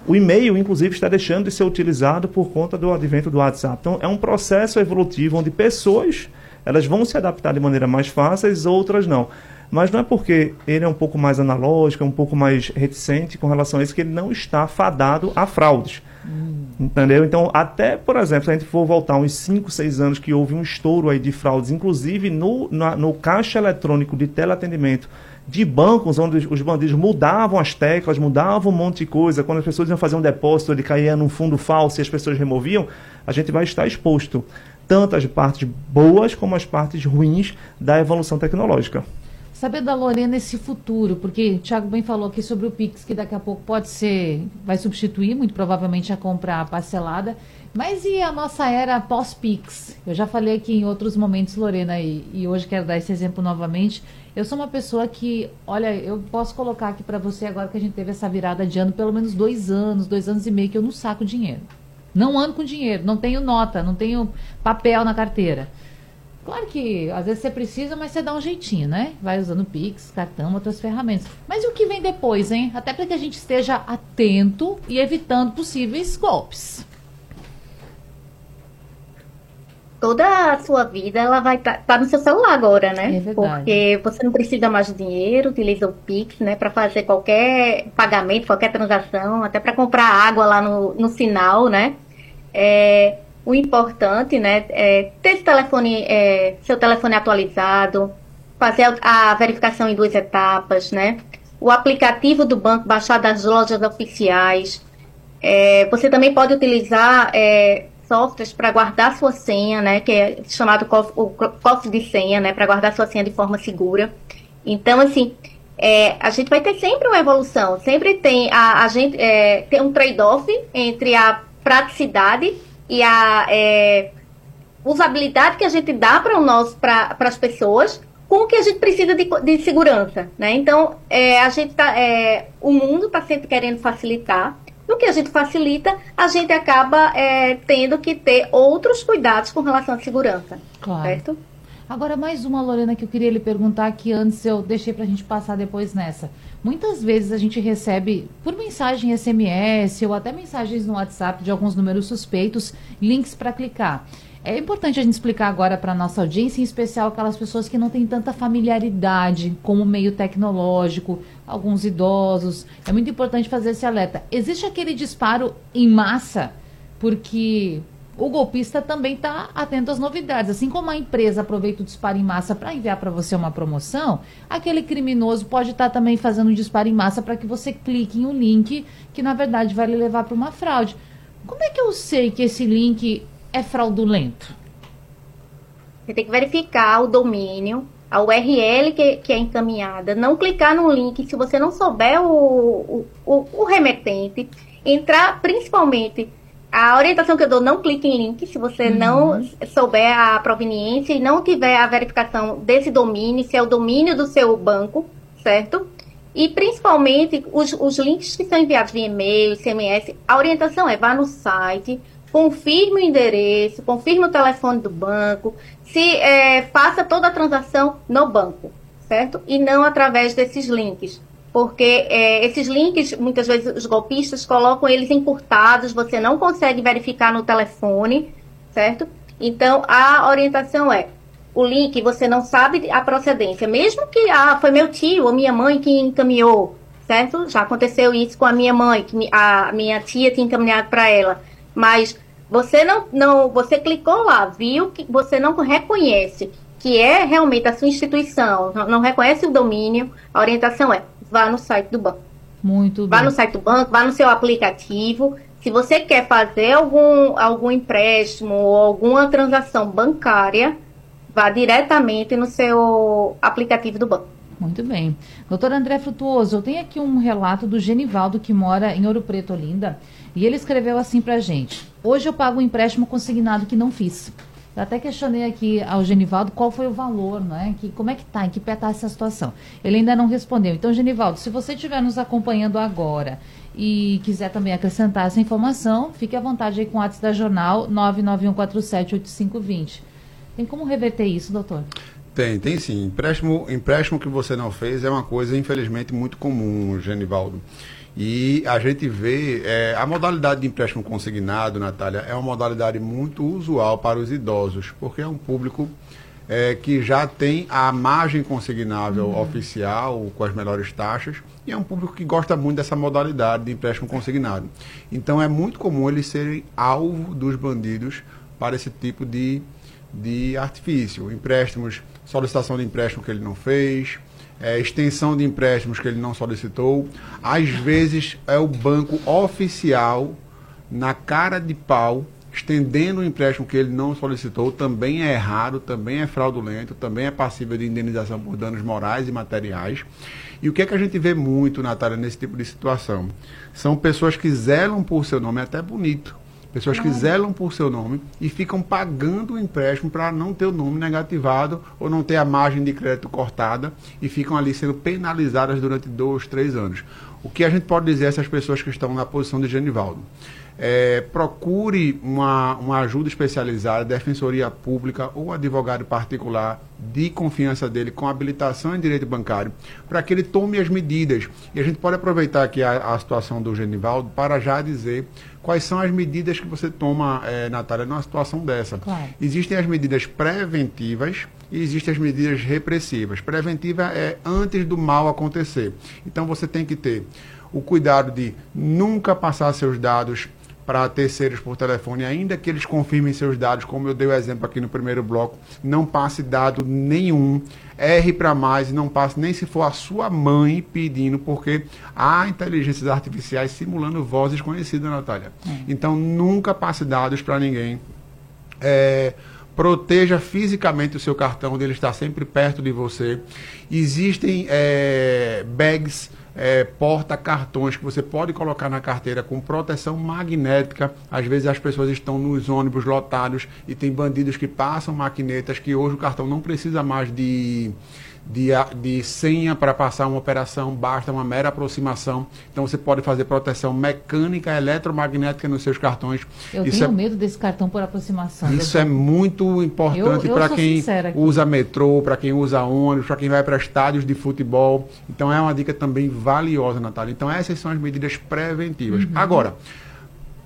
O e-mail, inclusive, está deixando de ser utilizado por conta do advento do WhatsApp. Então, é um processo evolutivo onde pessoas elas vão se adaptar de maneira mais fácil, outras não. Mas não é porque ele é um pouco mais analógico, é um pouco mais reticente com relação a isso, que ele não está fadado a fraudes. Hum. Entendeu? Então, até, por exemplo, se a gente for voltar uns 5, 6 anos que houve um estouro aí de fraudes, inclusive no, na, no caixa eletrônico de teleatendimento, de bancos onde os bandidos mudavam as teclas, mudavam um monte de coisa. Quando as pessoas iam fazer um depósito, ele caía num fundo falso e as pessoas removiam, a gente vai estar exposto tanto as partes boas como as partes ruins da evolução tecnológica. Saber da Lorena esse futuro, porque o Thiago bem falou aqui sobre o Pix, que daqui a pouco pode ser, vai substituir muito provavelmente a compra parcelada. Mas e a nossa era pós-Pix? Eu já falei aqui em outros momentos, Lorena, e, e hoje quero dar esse exemplo novamente. Eu sou uma pessoa que, olha, eu posso colocar aqui para você agora que a gente teve essa virada de ano, pelo menos dois anos, dois anos e meio que eu não saco dinheiro. Não ando com dinheiro, não tenho nota, não tenho papel na carteira. Claro que às vezes você precisa, mas você dá um jeitinho, né? Vai usando Pix, cartão, outras ferramentas. Mas e o que vem depois, hein? Até para que a gente esteja atento e evitando possíveis golpes. toda a sua vida ela vai estar tá, tá no seu celular agora, né? É Porque você não precisa mais de dinheiro, utiliza o Pix, né, para fazer qualquer pagamento, qualquer transação, até para comprar água lá no, no sinal, né? É, o importante, né, é ter telefone, é, seu telefone atualizado, fazer a, verificação em duas etapas, né? O aplicativo do banco baixar das lojas oficiais. É, você também pode utilizar é, softwares para guardar sua senha, né, que é chamado o cofre de senha, né, para guardar sua senha de forma segura. Então, assim, é, a gente vai ter sempre uma evolução, sempre tem a, a gente é, tem um trade-off entre a praticidade e a é, usabilidade que a gente dá para o nosso para as pessoas com o que a gente precisa de, de segurança, né? Então, é, a gente tá, é, o mundo está sempre querendo facilitar no que a gente facilita, a gente acaba é, tendo que ter outros cuidados com relação à segurança. Claro. Certo? Agora, mais uma, Lorena, que eu queria lhe perguntar que antes eu deixei para a gente passar depois nessa. Muitas vezes a gente recebe, por mensagem SMS ou até mensagens no WhatsApp de alguns números suspeitos, links para clicar. É importante a gente explicar agora para a nossa audiência, em especial aquelas pessoas que não têm tanta familiaridade com o meio tecnológico, alguns idosos. É muito importante fazer esse alerta. Existe aquele disparo em massa, porque o golpista também está atento às novidades. Assim como a empresa aproveita o disparo em massa para enviar para você uma promoção, aquele criminoso pode estar tá também fazendo um disparo em massa para que você clique em um link que, na verdade, vai lhe levar para uma fraude. Como é que eu sei que esse link é fraudulento? Você tem que verificar o domínio, a URL que, que é encaminhada, não clicar no link se você não souber o, o, o remetente, entrar principalmente a orientação que eu dou, não clique em link se você uhum. não souber a proveniência e não tiver a verificação desse domínio, se é o domínio do seu banco, certo? E principalmente os, os links que são enviados via e-mail, SMS, a orientação é vá no site, confirme o endereço, confirme o telefone do banco, se é, faça toda a transação no banco, certo? E não através desses links. Porque é, esses links, muitas vezes os golpistas colocam eles encurtados, você não consegue verificar no telefone, certo? Então, a orientação é, o link você não sabe a procedência, mesmo que ah, foi meu tio ou minha mãe que encaminhou, certo? Já aconteceu isso com a minha mãe, que a minha tia tinha encaminhado para ela, mas você não, não, você clicou lá, viu que você não reconhece que é realmente a sua instituição, não, não reconhece o domínio, a orientação é vá no site do banco. Muito Vá bem. no site do banco, vá no seu aplicativo. Se você quer fazer algum, algum empréstimo ou alguma transação bancária, vá diretamente no seu aplicativo do banco. Muito bem. Doutor André Frutuoso, eu tenho aqui um relato do Genivaldo, que mora em Ouro Preto, Olinda, e ele escreveu assim pra gente. Hoje eu pago um empréstimo consignado que não fiz. Eu até questionei aqui ao Genivaldo qual foi o valor, né? Que, como é que tá, em que pé tá essa situação. Ele ainda não respondeu. Então, Genivaldo, se você estiver nos acompanhando agora e quiser também acrescentar essa informação, fique à vontade aí com o WhatsApp da Jornal 991478520. Tem como reverter isso, doutor? Tem, tem sim. Empréstimo, empréstimo que você não fez é uma coisa, infelizmente, muito comum, Genivaldo. E a gente vê, é, a modalidade de empréstimo consignado, Natália, é uma modalidade muito usual para os idosos, porque é um público é, que já tem a margem consignável oficial, com as melhores taxas, e é um público que gosta muito dessa modalidade de empréstimo consignado. Então é muito comum eles serem alvo dos bandidos para esse tipo de, de artifício. Empréstimos, solicitação de empréstimo que ele não fez, é, extensão de empréstimos que ele não solicitou. Às vezes é o banco oficial, na cara de pau, estendendo o empréstimo que ele não solicitou, também é errado, também é fraudulento, também é passível de indenização por danos morais e materiais. E o que é que a gente vê muito, Natália, nesse tipo de situação? São pessoas que zelam por seu nome, é até bonito. Pessoas que zelam por seu nome e ficam pagando o empréstimo para não ter o nome negativado ou não ter a margem de crédito cortada e ficam ali sendo penalizadas durante dois, três anos. O que a gente pode dizer a essas pessoas que estão na posição de Genivaldo? É, procure uma, uma ajuda especializada, defensoria pública ou advogado particular de confiança dele com habilitação em direito bancário, para que ele tome as medidas. E a gente pode aproveitar aqui a, a situação do Genivaldo para já dizer quais são as medidas que você toma, é, Natália, numa situação dessa. Claro. Existem as medidas preventivas e existem as medidas repressivas. Preventiva é antes do mal acontecer. Então você tem que ter o cuidado de nunca passar seus dados para terceiros por telefone, ainda que eles confirmem seus dados, como eu dei o exemplo aqui no primeiro bloco, não passe dado nenhum, erre para mais e não passe nem se for a sua mãe pedindo, porque há inteligências artificiais simulando vozes conhecidas, Natália. Então nunca passe dados para ninguém. É, proteja fisicamente o seu cartão, dele estar sempre perto de você. Existem é, bags, é, porta-cartões que você pode colocar na carteira com proteção magnética. Às vezes as pessoas estão nos ônibus lotados e tem bandidos que passam maquinetas que hoje o cartão não precisa mais de de, de senha para passar uma operação, basta uma mera aproximação. Então você pode fazer proteção mecânica, eletromagnética nos seus cartões. Eu Isso tenho é medo desse cartão por aproximação. isso é muito importante para quem usa metrô, para quem usa ônibus, para quem vai para estádios de futebol. Então é uma dica também valiosa, Natália. Então essas são as medidas preventivas. Uhum. Agora,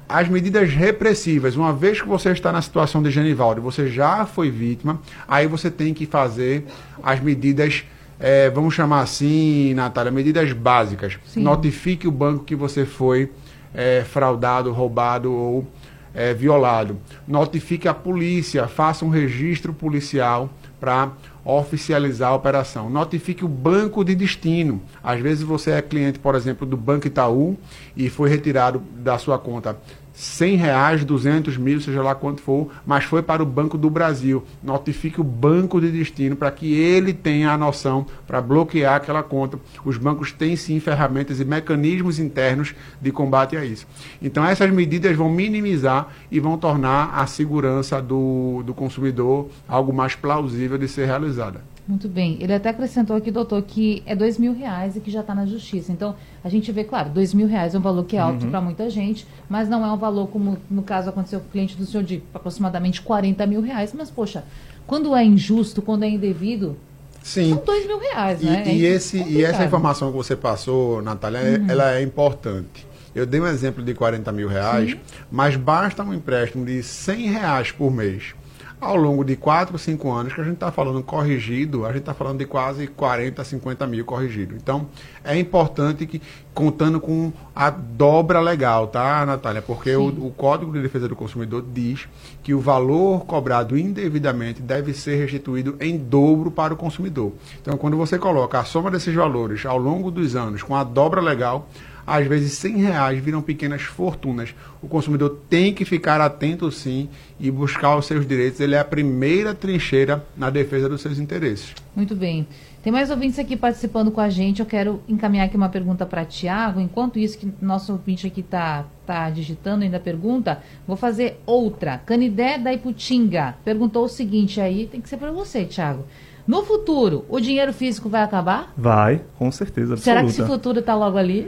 as medidas repressivas, uma vez que você está na situação de Genivaldo, você já foi vítima, aí você tem que fazer as medidas, eh, vamos chamar assim, Natália, medidas básicas. Sim. Notifique o banco que você foi eh, fraudado, roubado ou eh, violado. Notifique a polícia, faça um registro policial para oficializar a operação. Notifique o banco de destino. Às vezes você é cliente, por exemplo, do Banco Itaú e foi retirado da sua conta 100 reais, 200 mil, seja lá quanto for, mas foi para o Banco do Brasil. Notifique o banco de destino para que ele tenha a noção para bloquear aquela conta. Os bancos têm sim ferramentas e mecanismos internos de combate a isso. Então essas medidas vão minimizar e vão tornar a segurança do, do consumidor algo mais plausível de ser realizada. Muito bem. Ele até acrescentou aqui, doutor, que é dois mil reais e que já está na justiça. Então, a gente vê, claro, dois mil reais é um valor que é alto para muita gente, mas não é um valor como, no caso, aconteceu com o cliente do senhor de aproximadamente 40 mil reais. Mas, poxa, quando é injusto, quando é indevido, Sim. são dois mil reais, E, né? É e esse, e essa informação que você passou, Natália, é- ela é importante. Eu dei um exemplo de 40 mil reais, mas basta um empréstimo de 100 reais por mês. Ao longo de 4, 5 anos, que a gente está falando corrigido, a gente está falando de quase 40, 50 mil corrigido. Então, é importante que, contando com a dobra legal, tá, Natália? Porque o, o, Código de Defesa do Consumidor diz que o valor cobrado indevidamente deve ser restituído em dobro para o consumidor. Então, quando você coloca a soma desses valores ao longo dos anos com a dobra legal, às vezes 100 reais viram pequenas fortunas. O consumidor tem que ficar atento sim e buscar os seus direitos. Ele é a primeira trincheira na defesa dos seus interesses. Muito bem. Tem mais ouvintes aqui participando com a gente. Eu quero encaminhar aqui uma pergunta para Tiago. Enquanto isso, que nosso ouvinte aqui está tá digitando ainda a pergunta, vou fazer outra. Canidé da Iputinga perguntou o seguinte aí, tem que ser para você, Tiago. No futuro, o dinheiro físico vai acabar? Vai, com certeza. Absoluta. Será que esse futuro está logo ali?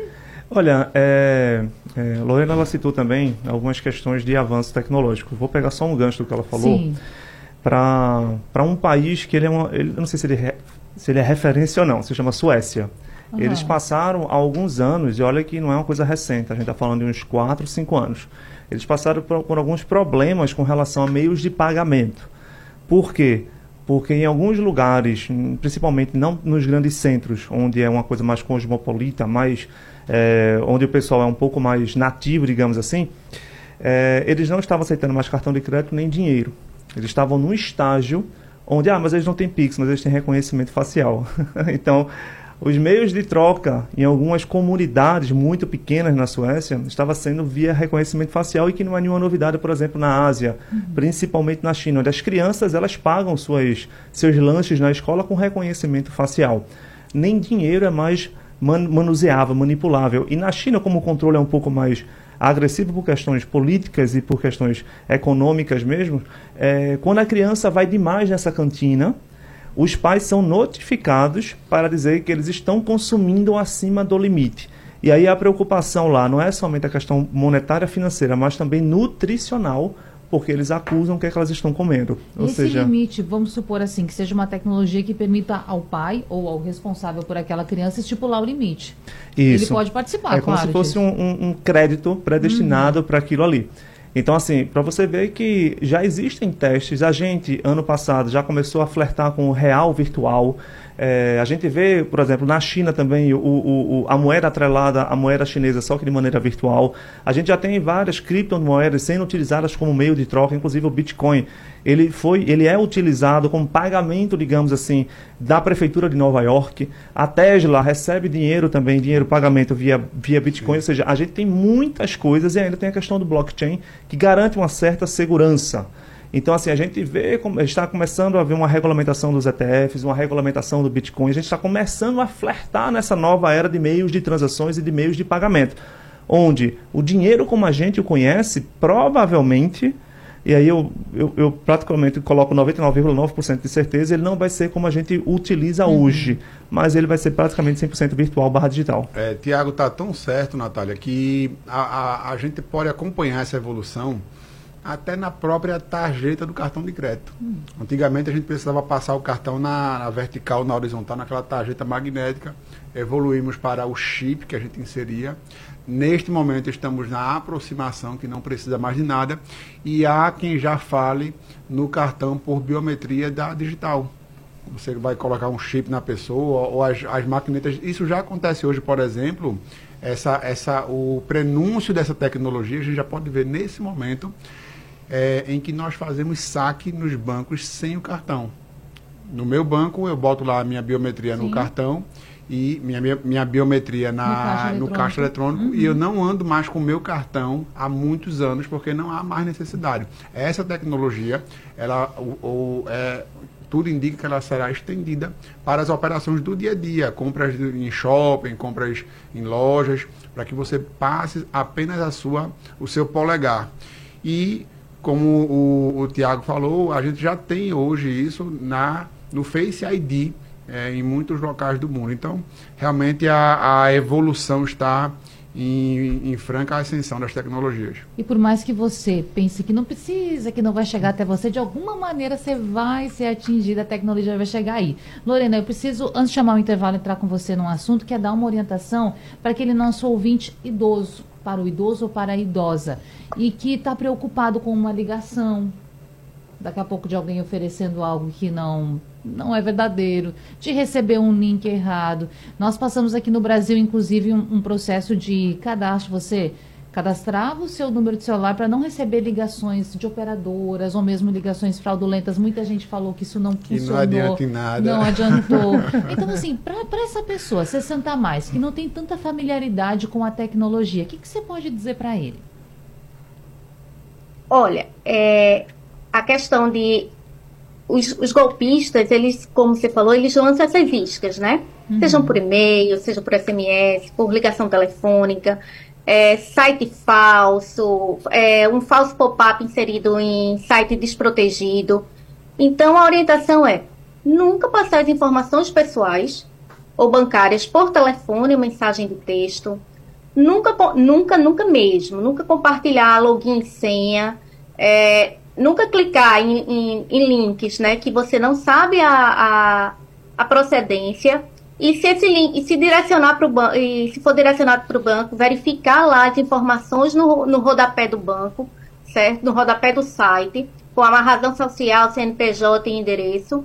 Olha, é, é, Lorena ela citou também algumas questões de avanço tecnológico. Vou pegar só um gancho do que ela falou. Para um país que ele é uma. Ele, eu não sei se ele, se ele é referência ou não, se chama Suécia. Uhum. Eles passaram há alguns anos, e olha que não é uma coisa recente, a gente está falando de uns 4, 5 anos. Eles passaram por, por alguns problemas com relação a meios de pagamento. Por quê? porque em alguns lugares, principalmente não nos grandes centros, onde é uma coisa mais cosmopolita, mais é, onde o pessoal é um pouco mais nativo, digamos assim, é, eles não estavam aceitando mais cartão de crédito nem dinheiro. Eles estavam num estágio onde, ah, mas eles não têm Pix, mas eles têm reconhecimento facial. (laughs) então, os meios de troca em algumas comunidades muito pequenas na Suécia estava sendo via reconhecimento facial e que não é nenhuma novidade, por exemplo, na Ásia, uhum. principalmente na China, onde as crianças elas pagam suas, seus lanches na escola com reconhecimento facial. Nem dinheiro é mais man manuseável, manipulável. E na China, como o controle é um pouco mais agressivo por questões políticas e por questões econômicas mesmo, é, quando a criança vai demais nessa cantina, os pais são notificados para dizer que eles estão consumindo acima do limite. E aí a preocupação lá não é somente a questão monetária financeira, mas também nutricional, porque eles acusam o que, é que elas estão comendo. Ou Esse seja... limite, vamos supor assim, que seja uma tecnologia que permita ao pai ou ao responsável por aquela criança estipular o limite. Isso. Ele pode participar, É como se fosse um, um, crédito predestinado uhum. para aquilo ali. Então, assim, para você ver que já existem testes, a gente, ano passado, já começou a flertar com o real virtual. É, a gente vê, por exemplo, na China também o, o, o, a moeda atrelada à moeda chinesa, só que de maneira virtual. A gente já tem várias criptomoedas sendo utilizadas como meio de troca, inclusive o Bitcoin. Ele, foi, ele é utilizado como pagamento, digamos assim, da Prefeitura de Nova York. A Tesla recebe dinheiro também, dinheiro pagamento via, via Bitcoin. Ou seja, a gente tem muitas coisas e ainda tem a questão do blockchain que garante uma certa segurança. Então, assim, a gente vê, como está começando a ver uma regulamentação dos ETFs, uma regulamentação do Bitcoin, a gente está começando a flertar nessa nova era de meios de transações e de meios de pagamento, onde o dinheiro como a gente o conhece, provavelmente, e aí eu, eu, eu praticamente coloco 99,9% de certeza, ele não vai ser como a gente utiliza uhum. hoje, mas ele vai ser praticamente 100% virtual barra digital. É, Tiago, está tão certo, Natália, que a, a, a gente pode acompanhar essa evolução até na própria tarjeta do cartão de crédito. Hum. Antigamente a gente precisava passar o cartão na, na, vertical, na horizontal, naquela tarjeta magnética. Evoluímos para o chip que a gente inseria. Neste momento estamos na aproximação, que não precisa mais de nada. E há quem já fale no cartão por biometria da digital. Você vai colocar um chip na pessoa ou as, as maquinetas. Isso já acontece hoje, por exemplo. Essa, essa, o prenúncio dessa tecnologia a gente já pode ver nesse momento é, em que nós fazemos saque nos bancos sem o cartão. No meu banco, eu boto lá a minha biometria Sim. no cartão e minha, minha, minha biometria na, no caixa eletrônico, no caixa eletrônico uhum. e eu não ando mais com o meu cartão há muitos anos porque não há mais necessidade. Essa tecnologia, ela o, o, é, tudo indica que ela será estendida para as operações do dia a dia, compras em shopping, compras em lojas, para que você passe apenas a sua, o seu polegar. E como o, o Tiago falou, a gente já tem hoje isso na, no Face ID é, em muitos locais do mundo. Então, realmente a, a evolução está em, em, franca ascensão das tecnologias. E por mais que você pense que não precisa, que não vai chegar até você, de alguma maneira você vai ser atingida, a tecnologia vai chegar aí. Lorena, eu preciso, antes de chamar o intervalo, entrar com você num assunto que é dar uma orientação para aquele nosso ouvinte idoso para o idoso ou para a idosa e que está preocupado com uma ligação, daqui a pouco de alguém oferecendo algo que não não é verdadeiro, de receber um link errado. Nós passamos aqui no Brasil, inclusive, um, um processo de cadastro. Você cadastrava o seu número de celular para não receber ligações de operadoras ou mesmo ligações fraudulentas. Muita gente falou que isso não que funcionou. não adianta em nada. Não adiantou. (laughs) Então, assim, para essa pessoa, 60 a mais, que não tem tanta familiaridade com a tecnologia, o que, que você pode dizer para ele? Olha, é, a questão de os, os, golpistas, eles, como você falou, eles lançam essas iscas, né? Uhum. Sejam por e-mail, seja por SMS, por ligação telefônica, é, site falso, é, um falso pop-up inserido em site desprotegido. Então, a orientação é nunca passar as informações pessoais ou bancárias por telefone ou mensagem de texto. Nunca, nunca, nunca mesmo. Nunca compartilhar login e senha. É, nunca clicar em, em, em, links né, que você não sabe a, a, a procedência. E se esse link, se direcionar para o banco, e se for direcionado para o banco, verificar lá as informações no, no rodapé do banco, certo? No rodapé do site, com a razão social, CNPJ e endereço,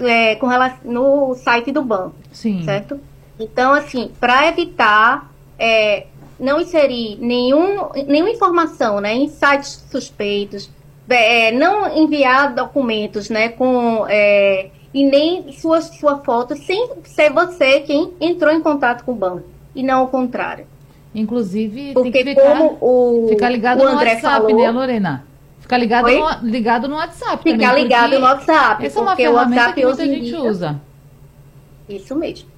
é, com relação, no site do banco, Sim. certo? Então, assim, para evitar é, não inserir nenhum, nenhuma informação né, em sites suspeitos, é, não enviar documentos né, com, é, e nem sua, sua foto sem ser você quem entrou em contato com o banco, e não o contrário. Inclusive, Porque tem que ficar, como o, ficar ligado o no WhatsApp, falou, né, Lorena? Ficar ligado, no, ligado no WhatsApp. Ficar também, ligado no WhatsApp. Essa é uma ferramenta que muita gente usa. Isso mesmo.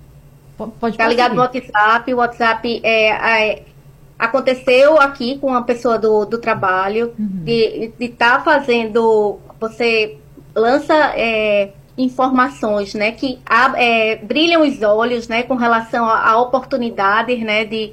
Pode Ficar ligado no WhatsApp. O WhatsApp é, é aconteceu aqui com uma pessoa do, do trabalho, uhum. de estar tá fazendo, você lança é, informações, né, que é, brilham os olhos, né, com relação a, a oportunidades, né, de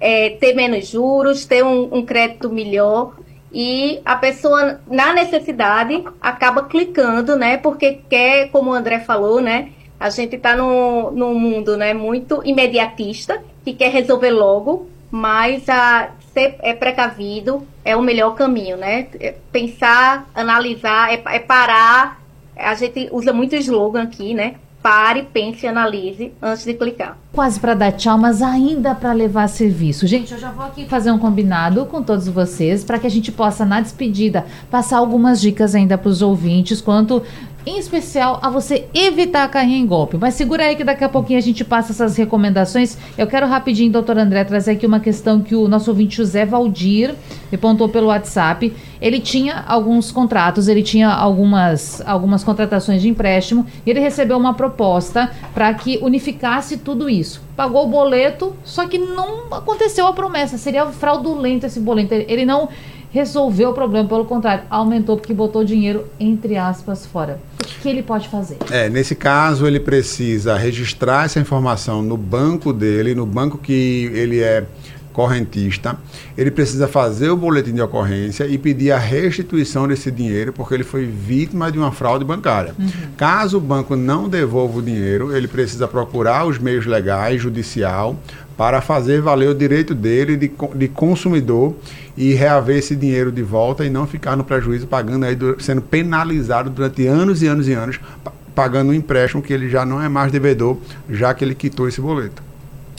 é, ter menos juros, ter um, um, crédito melhor, e a pessoa, na necessidade, acaba clicando, né, porque quer, como o André falou, né, a gente está num, num mundo, né, muito imediatista, que quer resolver logo, mas a ser é precavido é o melhor caminho, né? Pensar, analisar, é, é parar. A gente usa muito slogan aqui, né? Pare, pense, analise antes de clicar. Quase para dar tchau, mas ainda para levar serviço. Gente, eu já vou aqui fazer um combinado com todos vocês para que a gente possa, na despedida, passar algumas dicas ainda para os ouvintes quanto em especial a você evitar cair em golpe. Mas segura aí que daqui a pouquinho a gente passa essas recomendações. Eu quero rapidinho, doutor André, trazer aqui uma questão que o nosso ouvinte José Valdir me pontou pelo WhatsApp. Ele tinha alguns contratos, ele tinha algumas, algumas contratações de empréstimo e ele recebeu uma proposta para que unificasse tudo isso. Pagou o boleto, só que não aconteceu a promessa. Seria fraudulento esse boleto. Ele não resolveu o problema, pelo contrário, aumentou porque botou dinheiro, entre aspas, fora. O que ele pode fazer? É, nesse caso, ele precisa registrar essa informação no banco dele, no banco que ele é correntista, ele precisa fazer o boletim de ocorrência e pedir a restituição desse dinheiro, porque ele foi vítima de uma fraude bancária. Uhum. Caso o banco não devolva o dinheiro, ele precisa procurar os meios legais, judicial, para fazer valer o direito dele de, de consumidor e reaver esse dinheiro de volta e não ficar no prejuízo pagando aí, sendo penalizado durante anos e anos e anos, pagando um empréstimo que ele já não é mais devedor, já que ele quitou esse boleto.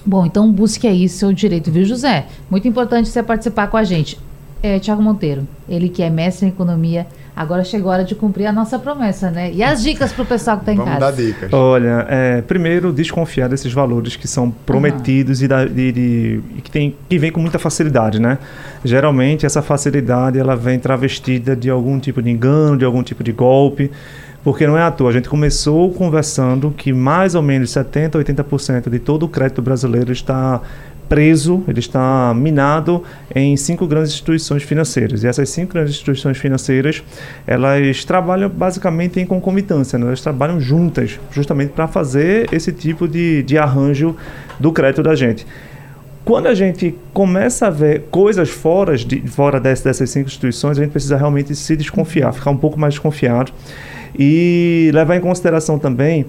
Bom, então busque aí seu direito, viu, José? Muito importante você participar com a gente. É, Tiago Monteiro, ele que é mestre em economia, Agora chegou a hora de cumprir a nossa promessa, né? E as dicas para o pessoal que está em Vamos casa? Vamos dar dicas. Olha, é, primeiro, desconfiar desses valores que são prometidos uhum. e, da, de, de, que, tem, que vem com muita facilidade, né? Geralmente, essa facilidade ela vem travestida de algum tipo de engano, de algum tipo de golpe porque não é à toa. A gente começou conversando que mais ou menos 70%, 80% de todo o crédito brasileiro está preso, ele está minado em cinco grandes instituições financeiras. E essas cinco grandes instituições financeiras, elas trabalham basicamente em concomitância, né? elas trabalham juntas, justamente para fazer esse tipo de, de arranjo do crédito da gente quando a gente começa a ver coisas fora, de, fora dessas, cinco instituições, a gente precisa realmente se desconfiar, ficar um pouco mais desconfiado e levar em consideração também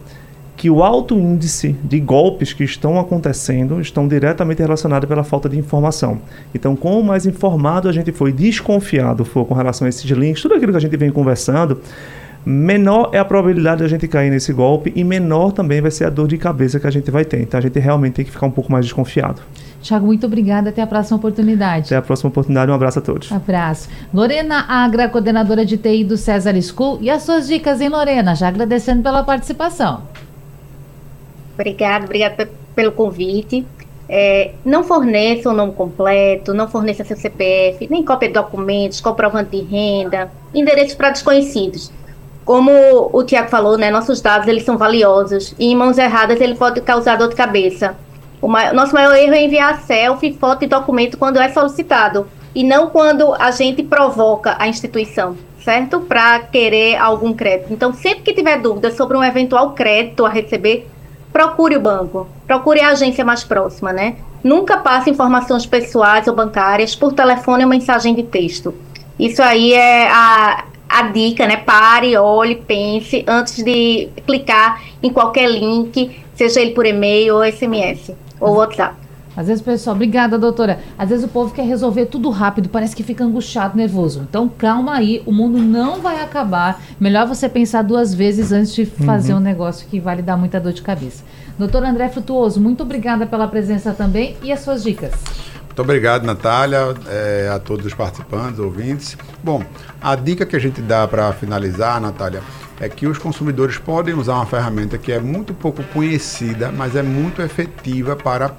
que o alto índice de golpes que estão acontecendo estão diretamente relacionados pela falta de informação. Então, quanto mais informado a gente foi, desconfiado for com relação a esses links, tudo aquilo que a gente vem conversando, menor é a probabilidade de a gente cair nesse golpe e menor também vai ser a dor de cabeça que a gente vai ter. Então, a gente realmente tem que ficar um pouco mais desconfiado. Tiago, muito obrigada. Até a próxima oportunidade. Até a próxima oportunidade. Um abraço a todos. Abraço. Lorena Agra, coordenadora de TI do César School. E as suas dicas, hein, Lorena? Já agradecendo pela participação. Obrigada, obrigada pelo convite. É, não forneça o nome completo, não forneça seu CPF, nem cópia de documentos, comprovante de renda, endereços para desconhecidos. Como o Tiago falou, né, nossos dados eles são valiosos e em mãos erradas ele pode causar dor de cabeça. O nosso maior erro é enviar selfie, foto e documento quando é solicitado e não quando a gente provoca a instituição, certo? Para querer algum crédito. Então, sempre que tiver dúvida sobre um eventual crédito a receber, procure o banco, procure a agência mais próxima, né? Nunca passe informações pessoais ou bancárias por telefone ou mensagem de texto. Isso aí é a, a dica, né? Pare, olhe, pense antes de clicar em qualquer link, seja ele por e-mail ou SMS ou WhatsApp. Às vezes, pessoal, obrigada, doutora. Às vezes o povo quer resolver tudo rápido, parece que fica angustiado, nervoso. Então, calma aí, o mundo não vai acabar. Melhor você pensar duas vezes antes de fazer uhum. um negócio que vai lhe dar muita dor de cabeça. Doutor André Frutuoso, muito obrigada pela presença também e as suas dicas. Muito obrigado, Natália, é, a todos os participantes, ouvintes. Bom, a dica que a gente dá para finalizar, Natália, é que os consumidores podem usar uma ferramenta que é muito pouco conhecida, mas é muito efetiva para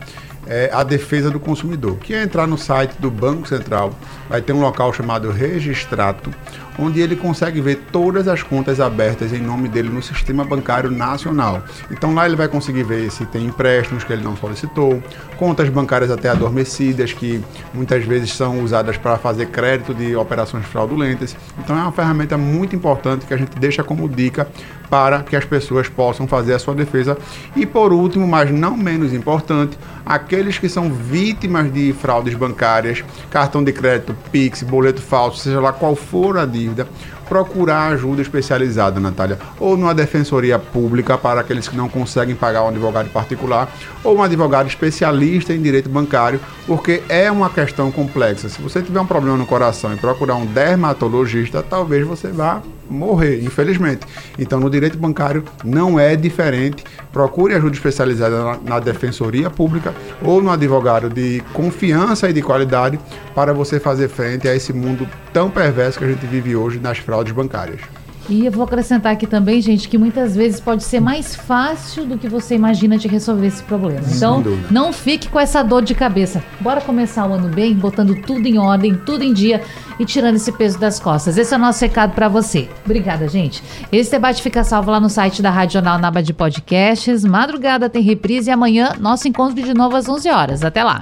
é, a defesa do consumidor, que é entrar no site do Banco Central, vai ter um local chamado Registrato, onde ele consegue ver todas as contas abertas em nome dele no sistema bancário nacional. Então lá ele vai conseguir ver se tem empréstimos que ele não solicitou, contas bancárias até adormecidas que muitas vezes são usadas para fazer crédito de operações fraudulentas. Então é uma ferramenta muito importante que a gente deixa como dica para que as pessoas possam fazer a sua defesa. E por último, mas não menos importante, aqueles que são vítimas de fraudes bancárias, cartão de crédito, Pix, boleto falso, seja lá qual for a dívida, procurar ajuda especializada, Natália, ou numa defensoria pública para aqueles que não conseguem pagar um advogado particular, ou um advogado especialista em direito bancário, porque é uma questão complexa. Se você tiver um problema no coração e procurar um dermatologista, talvez você vá morrer, infelizmente. Então, no direito bancário não é diferente. Procure ajuda especializada na, na, defensoria pública ou no advogado de confiança e de qualidade para você fazer frente a esse mundo tão perverso que a gente vive hoje nas fraudes bancárias. E eu vou acrescentar aqui também, gente, que muitas vezes pode ser mais fácil do que você imagina de resolver esse problema. Então, não fique com essa dor de cabeça. Bora começar o ano bem, botando tudo em ordem, tudo em dia e tirando esse peso das costas. Esse é o nosso recado para você. Obrigada, gente. Esse debate fica salvo lá no site da Rádio Jornal Naba de Podcasts. Madrugada tem reprise e amanhã nosso encontro de novo às 11 horas. Até lá.